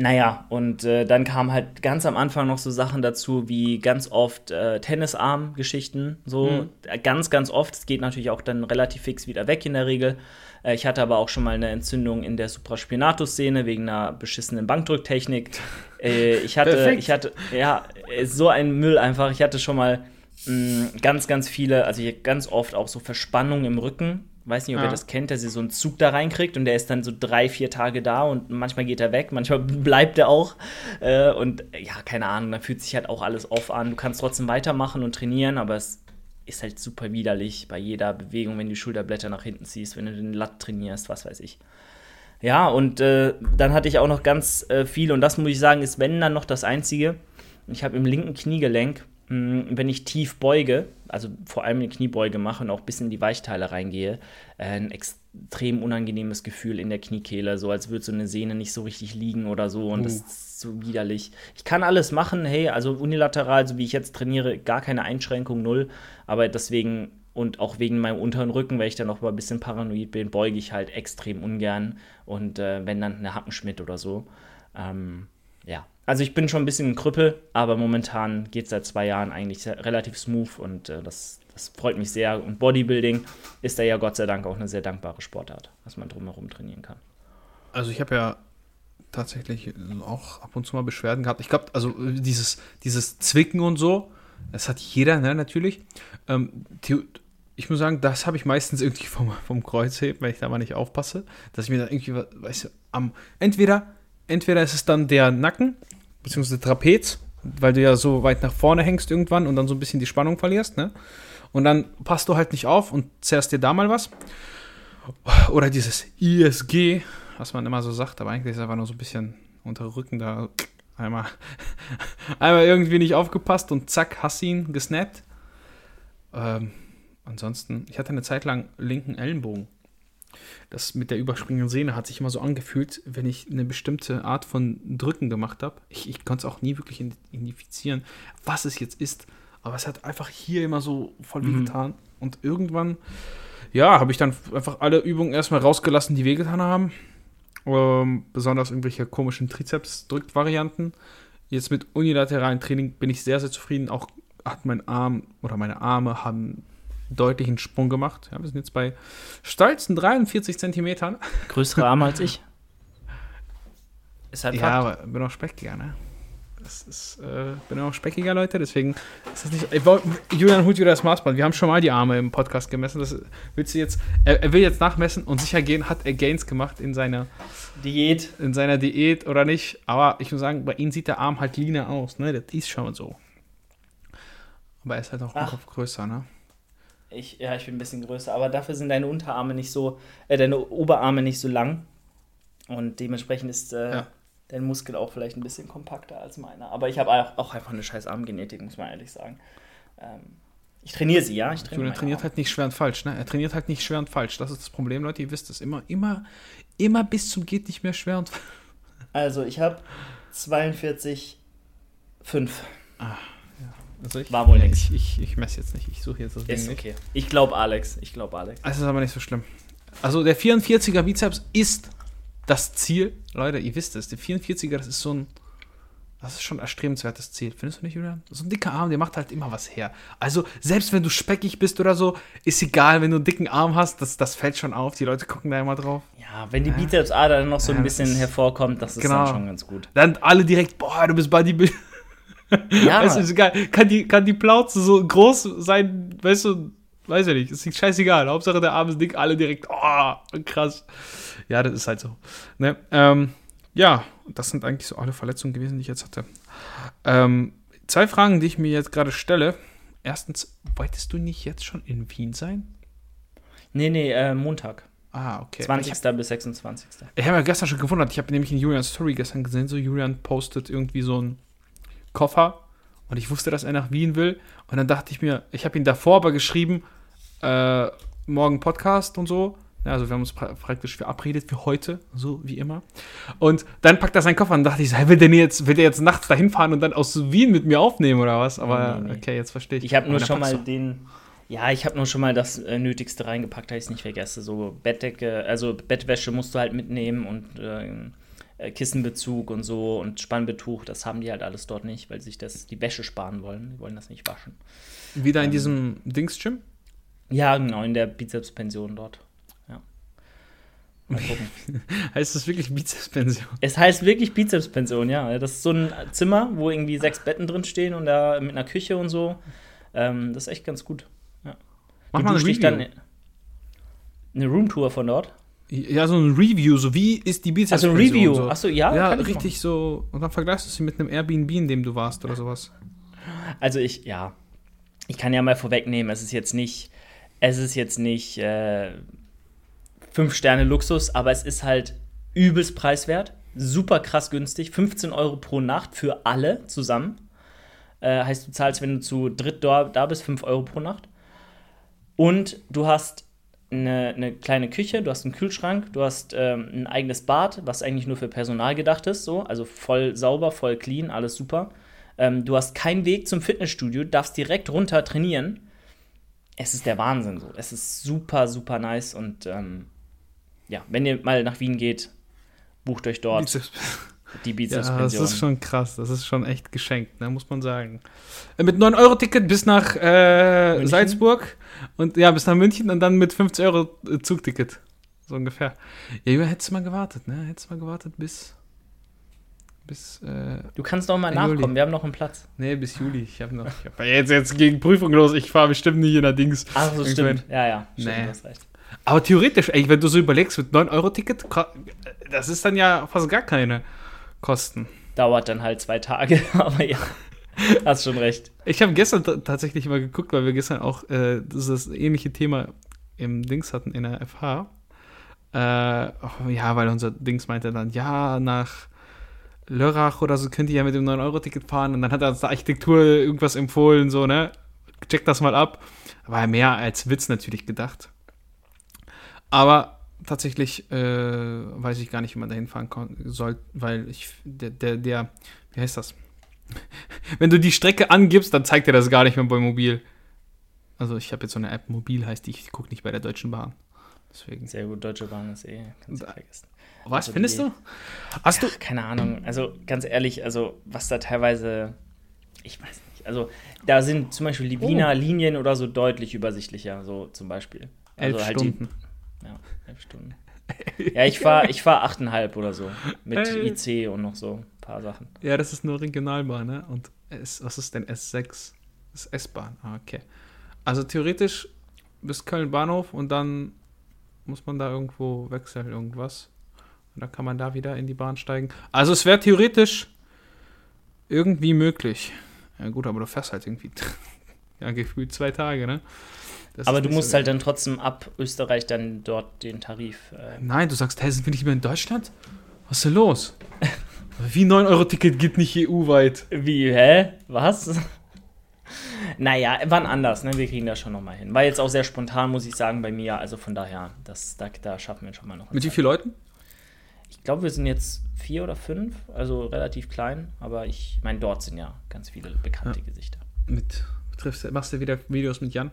naja, und äh, dann kamen halt ganz am Anfang noch so Sachen dazu, wie ganz oft äh, Tennisarm-Geschichten. So mhm. ganz, ganz oft. Es geht natürlich auch dann relativ fix wieder weg in der Regel. Äh, ich hatte aber auch schon mal eine Entzündung in der Supraspinatus-Szene wegen einer beschissenen Bankdrücktechnik. Äh, ich hatte, ich hatte, ja, so ein Müll einfach. Ich hatte schon mal mh, mm, ganz, ganz viele, also ganz oft auch so Verspannungen im Rücken weiß nicht, ob ja. ihr das kennt, dass ihr so einen Zug da reinkriegt und der ist dann so drei, vier Tage da und manchmal geht er weg, manchmal bleibt er auch. Äh, und ja, keine Ahnung, dann fühlt sich halt auch alles off an. Du kannst trotzdem weitermachen und trainieren, aber es ist halt super widerlich bei jeder Bewegung, wenn du die Schulterblätter nach hinten ziehst, wenn du den Latt trainierst, was weiß ich. Ja, und äh, dann hatte ich auch noch ganz äh, viel, und das muss ich sagen, ist wenn dann noch das Einzige. Ich habe im linken Kniegelenk wenn ich tief beuge, also vor allem eine Kniebeuge mache und auch bis in die Weichteile reingehe, äh, ein extrem unangenehmes Gefühl in der Kniekehle, so als würde so eine Sehne nicht so richtig liegen oder so und uh. das ist so widerlich. Ich kann alles machen, hey, also unilateral, so wie ich jetzt trainiere, gar keine Einschränkung, null, aber deswegen und auch wegen meinem unteren Rücken, weil ich dann noch mal ein bisschen paranoid bin, beuge ich halt extrem ungern und äh, wenn dann eine Hackenschmidt oder so. Ähm, also ich bin schon ein bisschen ein Krüppel, aber momentan geht es seit zwei Jahren eigentlich relativ smooth und äh, das, das freut mich sehr. Und Bodybuilding ist da ja Gott sei Dank auch eine sehr dankbare Sportart, dass man drumherum trainieren kann. Also ich habe ja tatsächlich auch ab und zu mal Beschwerden gehabt. Ich glaube, also dieses, dieses Zwicken und so, das hat jeder, ne, natürlich. Ähm, ich muss sagen, das habe ich meistens irgendwie vom, vom Kreuzheben, wenn ich da mal nicht aufpasse, dass ich mir da irgendwie, weißt du, am, entweder, entweder ist es dann der Nacken, beziehungsweise Trapez, weil du ja so weit nach vorne hängst irgendwann und dann so ein bisschen die Spannung verlierst, ne? Und dann passt du halt nicht auf und zerrst dir da mal was. Oder dieses ISG, was man immer so sagt, aber eigentlich ist einfach nur so ein bisschen unter Rücken da einmal, einmal irgendwie nicht aufgepasst und zack, hast ihn gesnappt. Ähm, ansonsten, ich hatte eine Zeit lang linken Ellenbogen. Das mit der überspringenden Sehne hat sich immer so angefühlt, wenn ich eine bestimmte Art von Drücken gemacht habe. Ich, ich konnte es auch nie wirklich identifizieren, was es jetzt ist. Aber es hat einfach hier immer so voll. Mhm. Und irgendwann, ja, habe ich dann einfach alle Übungen erstmal rausgelassen, die wehgetan haben. Ähm, besonders irgendwelche komischen Trizeps-Drückt-Varianten. Jetzt mit unilateralen Training bin ich sehr, sehr zufrieden. Auch hat mein Arm oder meine Arme haben deutlichen Sprung gemacht. Ja, wir sind jetzt bei stolzen 43 Zentimetern. Größere Arme als ich. Ist halt ja, aber bin auch speckiger, ne? Das ist, äh, bin auch speckiger, Leute, deswegen ist das nicht. Wollt, Julian holt wieder das Maßband. Wir haben schon mal die Arme im Podcast gemessen. Das willst du jetzt. Er, er, will jetzt nachmessen und sicher gehen, hat er Gains gemacht in seiner Diät. In seiner Diät oder nicht. Aber ich muss sagen, bei ihm sieht der Arm halt leaner aus, ne? Das ist schon so. Aber er ist halt auch im Kopf größer, ne? Ich, ja, ich bin ein bisschen größer, aber dafür sind deine Unterarme nicht so, äh, deine Oberarme nicht so lang. Und dementsprechend ist äh, ja. dein Muskel auch vielleicht ein bisschen kompakter als meiner. Aber ich habe auch, auch, einfach eine scheiß Armgenetik, muss man ehrlich sagen. Ähm, ich trainiere sie, ja. Ich trainiere er trainiert Arme. halt nicht schwer und falsch, ne? Er trainiert halt nicht schwer und falsch. Das ist das Problem, Leute. Ihr wisst es immer, immer, immer bis zum geht nicht mehr schwer und falsch. Also, ich habe 42,5. Ah. Also ich, War wohl nichts. Ich, ich, ich messe jetzt nicht. Ich suche jetzt das Ding ist okay. Ich glaube Alex. Ich glaube Alex. Das ist aber nicht so schlimm. Also der 44er Bizeps ist das Ziel. Leute, ihr wisst es. Der 44er, das ist so ein. Das ist schon ein erstrebenswertes Ziel. Findest du nicht, Julian? So ein dicker Arm, der macht halt immer was her. Also, selbst wenn du speckig bist oder so, ist egal, wenn du einen dicken Arm hast, das, das fällt schon auf. Die Leute gucken da immer drauf. Ja, wenn die Bizepsader dann noch so ein bisschen hervorkommt, das ist genau. dann schon ganz gut. Dann alle direkt, boah, du bist Bodybuilder. Ja. Weißt du, ist egal. Kann die, kann die Plauze so groß sein, weißt du, weiß ja nicht, ist scheißegal. Hauptsache der Arm ist dick, alle direkt, oh, krass. Ja, das ist halt so. Ne? Ähm, ja, das sind eigentlich so alle Verletzungen gewesen, die ich jetzt hatte. Ähm, zwei Fragen, die ich mir jetzt gerade stelle. Erstens, wolltest du nicht jetzt schon in Wien sein? Nee, nee, äh, Montag. Ah, okay. 20. Hab, bis 26. Ich habe ja gestern schon gewundert. Ich habe nämlich in Julians Story gestern gesehen, so Julian postet irgendwie so ein Koffer und ich wusste, dass er nach Wien will. Und dann dachte ich mir, ich habe ihn davor aber geschrieben, äh, morgen Podcast und so. Ja, also wir haben uns pra praktisch verabredet für heute, so wie immer. Und dann packt er seinen Koffer und dachte ich, will der jetzt, will der jetzt nachts dahin fahren und dann aus Wien mit mir aufnehmen oder was? Aber nee, nee. okay, jetzt verstehe ich. Ich habe nur schon mal den, ja, ich habe nur schon mal das äh, Nötigste reingepackt, dass ich es nicht vergesse. So Bettdecke, also Bettwäsche musst du halt mitnehmen und äh, äh, Kissenbezug und so und Spannbetuch, das haben die halt alles dort nicht, weil sich das die Wäsche sparen wollen. Die wollen das nicht waschen. Wieder in ähm, diesem Dings-Gym? Ja, genau, in der Bizepspension dort. Ja. Mal gucken. heißt das wirklich Bizepspension? Es heißt wirklich Bizepspension, ja. Das ist so ein Zimmer, wo irgendwie sechs Betten drin stehen und da mit einer Küche und so. Ähm, das ist echt ganz gut. Ja. Mach du mal eine Review. dann eine Roomtour von dort. Ja, so ein Review, so wie ist die Bizeps Also ein Review, so. achso, ja. Ja, richtig so. Und dann vergleichst du sie mit einem Airbnb, in dem du warst oder sowas. Also ich, ja. Ich kann ja mal vorwegnehmen, es ist jetzt nicht, es ist jetzt nicht äh, fünf Sterne Luxus, aber es ist halt übelst preiswert, super krass günstig, 15 Euro pro Nacht für alle zusammen. Äh, heißt, du zahlst, wenn du zu dritt da, da bist, 5 Euro pro Nacht. Und du hast eine, eine, kleine Küche, du hast einen Kühlschrank, du hast ähm, ein eigenes Bad, was eigentlich nur für Personal gedacht ist, so, also voll sauber, voll clean, alles super. Ähm, du hast keinen Weg zum Fitnessstudio, darfst direkt runter trainieren. Es ist der Wahnsinn so. Es ist super, super nice und ähm, ja, wenn ihr mal nach Wien geht, bucht euch dort. Die. Ja, das ist schon krass, das ist schon echt geschenkt, ne, muss man sagen. Äh, mit 9-Euro-Ticket bis nach äh, Salzburg und ja, bis nach München und dann mit 50 Euro äh, Zugticket. So ungefähr. Ja, Julian, hättest du mal gewartet, ne? Hättest du mal gewartet bis. Bis, äh, Du kannst doch mal Juli. nachkommen, wir haben noch einen Platz. nee, bis Juli. Ich habe noch. Ich hab jetzt, jetzt gegen Prüfung los. Ich fahre bestimmt nicht in der Dings. Ach, so stimmt. Ja, ja. Stimmt, Nee. du hast recht. Aber theoretisch, ey, wenn du so überlegst, mit 9-Euro-Ticket, das ist dann ja fast gar keine Kosten. Dauert dann halt zwei Tage, aber ja. Hast schon recht. Ich habe gestern tatsächlich mal geguckt, weil wir gestern auch äh, dieses ähnliche Thema im Dings hatten in der FH. Äh, ja, weil unser Dings meinte dann, ja, nach Lörrach oder so könnt ihr ja mit dem 9-Euro-Ticket fahren. Und dann hat er uns da Architektur irgendwas empfohlen, so, ne? Check das mal ab. War ja mehr als Witz natürlich gedacht. Aber tatsächlich äh, weiß ich gar nicht, wie man da hinfahren soll, weil ich, der, der, der, wie heißt das? Wenn du die Strecke angibst, dann zeigt er das gar nicht mehr bei Mobil. Also ich habe jetzt so eine App, Mobil heißt die, ich gucke nicht bei der Deutschen Bahn. Deswegen. Sehr gut, Deutsche Bahn ist eh, kannst du vergessen. Was Also findest die- du? Hast du? Ja, keine Ahnung. Also ganz ehrlich, also was da teilweise, ich weiß nicht. Also da sind zum Beispiel die Oh. Wiener Linien oder so deutlich übersichtlicher, so zum Beispiel. Also Elf halt Stunden. Die, ja, elf Stunden. Ja, ich fahre ich fahr achteinhalb oder so mit Ey. IC und noch so ein paar Sachen. Ja, das ist nur Regionalbahn, ne? Und S, was ist denn S6? Das ist S-Bahn. Ah, okay. Also theoretisch bis Köln Bahnhof und dann muss man da irgendwo wechseln, irgendwas. Und dann kann man da wieder in die Bahn steigen. Also es wäre theoretisch irgendwie möglich. Ja gut, aber du fährst halt irgendwie ja, gefühlt zwei Tage, ne? Das Aber du musst so- halt dann trotzdem ab Österreich dann dort den Tarif. Äh, Nein, du sagst, hey, sind wir nicht mehr in Deutschland? Was ist denn los? Wie 9-Euro-Ticket geht nicht EU-weit. wie, hä? Was? naja, wann anders, ne? Wir kriegen das schon nochmal hin. War jetzt auch sehr spontan, muss ich sagen, bei mir. Also von daher, das, da, da schaffen wir schon mal noch. Mit wie vielen Leuten? Ich glaube, wir sind jetzt vier oder fünf, also relativ klein, aber ich meine, dort sind ja ganz viele bekannte Gesichter. Mit, triffst, machst du wieder Videos mit Jan?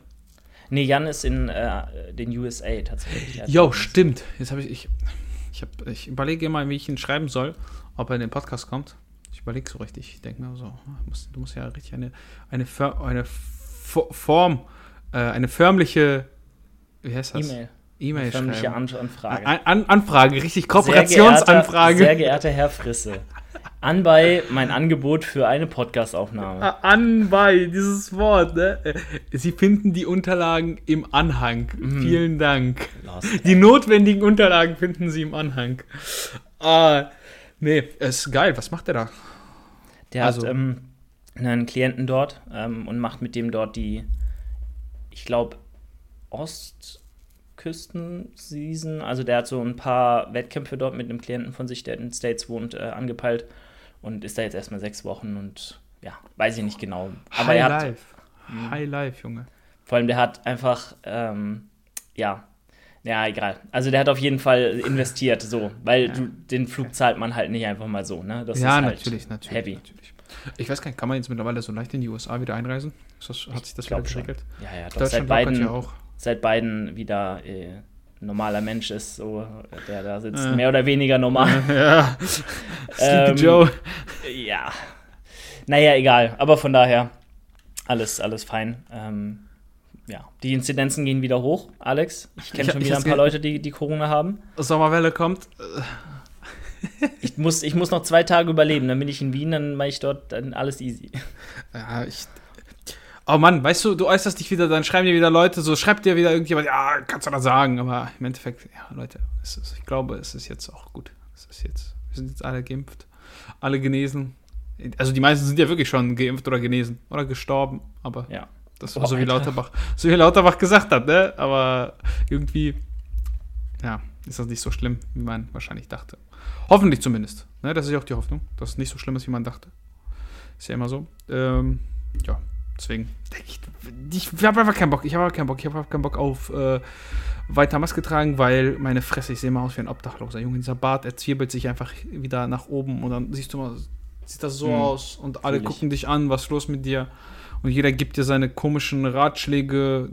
Nee, Jan ist in äh, den USA tatsächlich. Jo, stimmt. Jetzt habe ich, ich, ich, hab, ich überlege mal, wie ich ihn schreiben soll, ob er in den Podcast kommt. Ich überlege so richtig. Ich denke mir so, du musst, du musst ja richtig eine, eine, Fir- eine Fo- Form, äh, eine förmliche, wie heißt das? E-Mail. E-Mail Förmliche schreiben. An Anfrage. An, an, Anfrage, richtig Sehr geehrter, Kooperationsanfrage. sehr geehrter Herr Frisse, anbei mein Angebot für eine Podcastaufnahme. Ah, Anbei, dieses Wort, ne? Sie finden die Unterlagen im Anhang. Vielen Dank. Lost. Die notwendigen Unterlagen finden Sie im Anhang. Ah, nee, ist geil. Was macht er da? Der Also- hat ähm, einen Klienten dort ähm, und macht mit dem dort die, ich glaube, Ostküsten-Season. Also der hat so ein paar Wettkämpfe dort mit einem Klienten von sich, der in den States wohnt, äh, angepeilt und ist da jetzt erstmal sechs Wochen und ja, weiß ich nicht genau. Aber High er hat, Life. High Life, Junge. vor allem der hat einfach, ähm, ja, ja, egal. Also der hat auf jeden Fall investiert, so, weil du, den Flug zahlt man halt nicht einfach mal so, ne? Das ja, ist halt natürlich, natürlich, heavy. natürlich. Ich weiß gar nicht, kann man jetzt mittlerweile so leicht in die USA wieder einreisen? Das, hat sich das wieder geregelt? Ja, ja, doch, seit beiden, ja auch. seit Biden wieder äh, normaler Mensch ist, so der da sitzt, Äh. mehr oder weniger normal. ja. Ähm, Joe. ja. Naja, egal. Aber von daher, alles, alles fein. Ähm, ja, die Inzidenzen gehen wieder hoch, Alex. Ich kenne schon wieder ein paar Leute, die, die Corona haben. Sommerwelle kommt. Ich muss, ich muss noch zwei Tage überleben, dann bin ich in Wien, dann mache ich dort dann alles easy. Ja, ich. Oh Mann, weißt du, du äußerst dich wieder, dann schreiben dir wieder Leute, so schreibt dir wieder irgendjemand, ja, kannst du das sagen, aber im Endeffekt, ja, Leute, ist, ich glaube, es ist jetzt auch gut. Es ist jetzt, wir sind jetzt alle geimpft, alle genesen. Also die meisten sind ja wirklich schon geimpft oder genesen oder gestorben, aber Ja. das war Boah, so wie Alter. Lauterbach, so wie Lauterbach gesagt hat, ne? Aber irgendwie, ja, ist das nicht so schlimm, wie man wahrscheinlich dachte. Hoffentlich zumindest. Ne? Das ist ja auch die Hoffnung, dass es nicht so schlimm ist, wie man dachte. Ist ja immer so. Ähm, ja, deswegen. Ich, ich habe einfach keinen Bock. Ich habe keinen Bock. Ich habe keinen Bock auf äh, weiter Maske tragen, weil meine Fresse, ich sehe mal aus wie ein Obdachloser. Junge, dieser Bart, er zwirbelt sich einfach wieder nach oben und dann siehst du mal, sieht das so Hm, aus und alle fühl ich. gucken dich an, was ist los mit dir? Und jeder gibt dir seine komischen Ratschläge,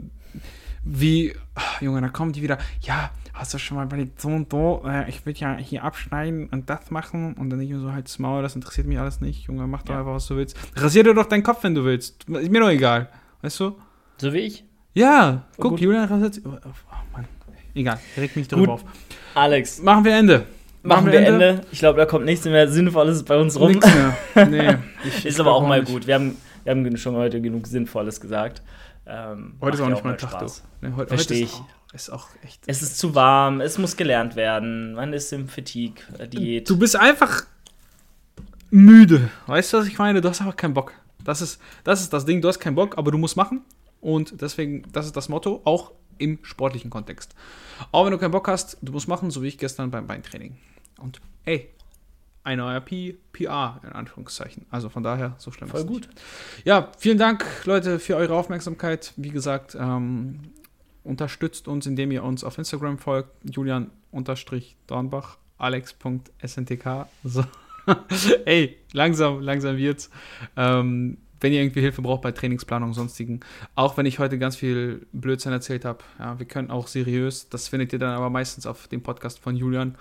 wie, ach, Junge, dann kommen die wieder, ja, hast du schon mal überlegt, so und so, äh, ich will ja hier abschneiden und das machen und dann nicht so halt Maul, das interessiert mich alles nicht, Junge, mach doch Ja. einfach, was du willst. Rasier dir doch deinen Kopf, wenn du willst. Ist mir doch egal. Weißt du? So wie ich. Ja, Oh, guck, gut. Julian rasiert. Oh, oh Mann. Egal, regt mich drüber Gut. auf. Alex, Machen wir Ende. machen wir Ende. Ende. Ich glaube, da kommt nichts mehr Sinnvolles bei uns rum. Nichts mehr. Nee, ich, ist aber auch mal gut. Wir haben, wir haben schon heute genug Sinnvolles gesagt. Ähm, heute ist auch nicht mein Tag. Nee, heute, Verstehe ich. Ist auch echt. Es ist zu warm, es muss gelernt werden. Man ist im Fatigue-Diät. Du bist einfach müde. Weißt du, was ich meine? Du hast einfach keinen Bock. Das ist, das ist das Ding, du hast keinen Bock, aber du musst machen. Und deswegen, das ist das Motto, auch im sportlichen Kontext. Auch wenn du keinen Bock hast, du musst machen, so wie ich gestern beim Beintraining. Und ey, ein neuer P PR in Anführungszeichen. Also von daher, so schlimm Voll ist gut. Nicht. Ja, vielen Dank, Leute, für eure Aufmerksamkeit. Wie gesagt, ähm, unterstützt uns, indem ihr uns auf Instagram folgt. Julian-Dornbach, alex.sntk. So. ey, langsam, langsam wird's. Ähm, wenn ihr irgendwie Hilfe braucht bei Trainingsplanung und sonstigen. Auch wenn ich heute ganz viel Blödsinn erzählt habe. Ja, wir können auch seriös. Das findet ihr dann aber meistens auf dem Podcast von Julian.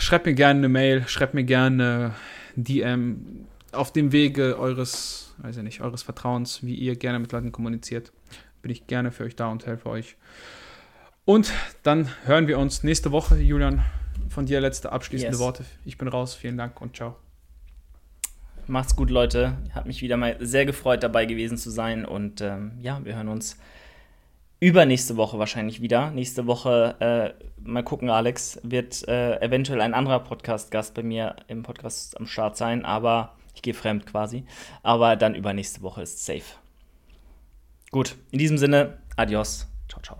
Schreibt mir gerne eine Mail, schreibt mir gerne DM auf dem Wege eures, weiß ich nicht, eures Vertrauens, wie ihr gerne mit Leuten kommuniziert. Bin ich gerne für euch da und helfe euch. Und dann hören wir uns nächste Woche, Julian. Von dir letzte abschließende yes. Worte. Ich bin raus. Vielen Dank und ciao. Macht's gut, Leute. Hat mich wieder mal sehr gefreut, dabei gewesen zu sein. Und ähm, ja, wir hören uns übernächste Woche wahrscheinlich wieder. Nächste Woche, äh, mal gucken, Alex, wird äh, eventuell ein anderer Podcast-Gast bei mir im Podcast am Start sein. Aber ich gehe fremd quasi. Aber dann übernächste Woche ist safe. Gut, in diesem Sinne, adios. Ciao, ciao.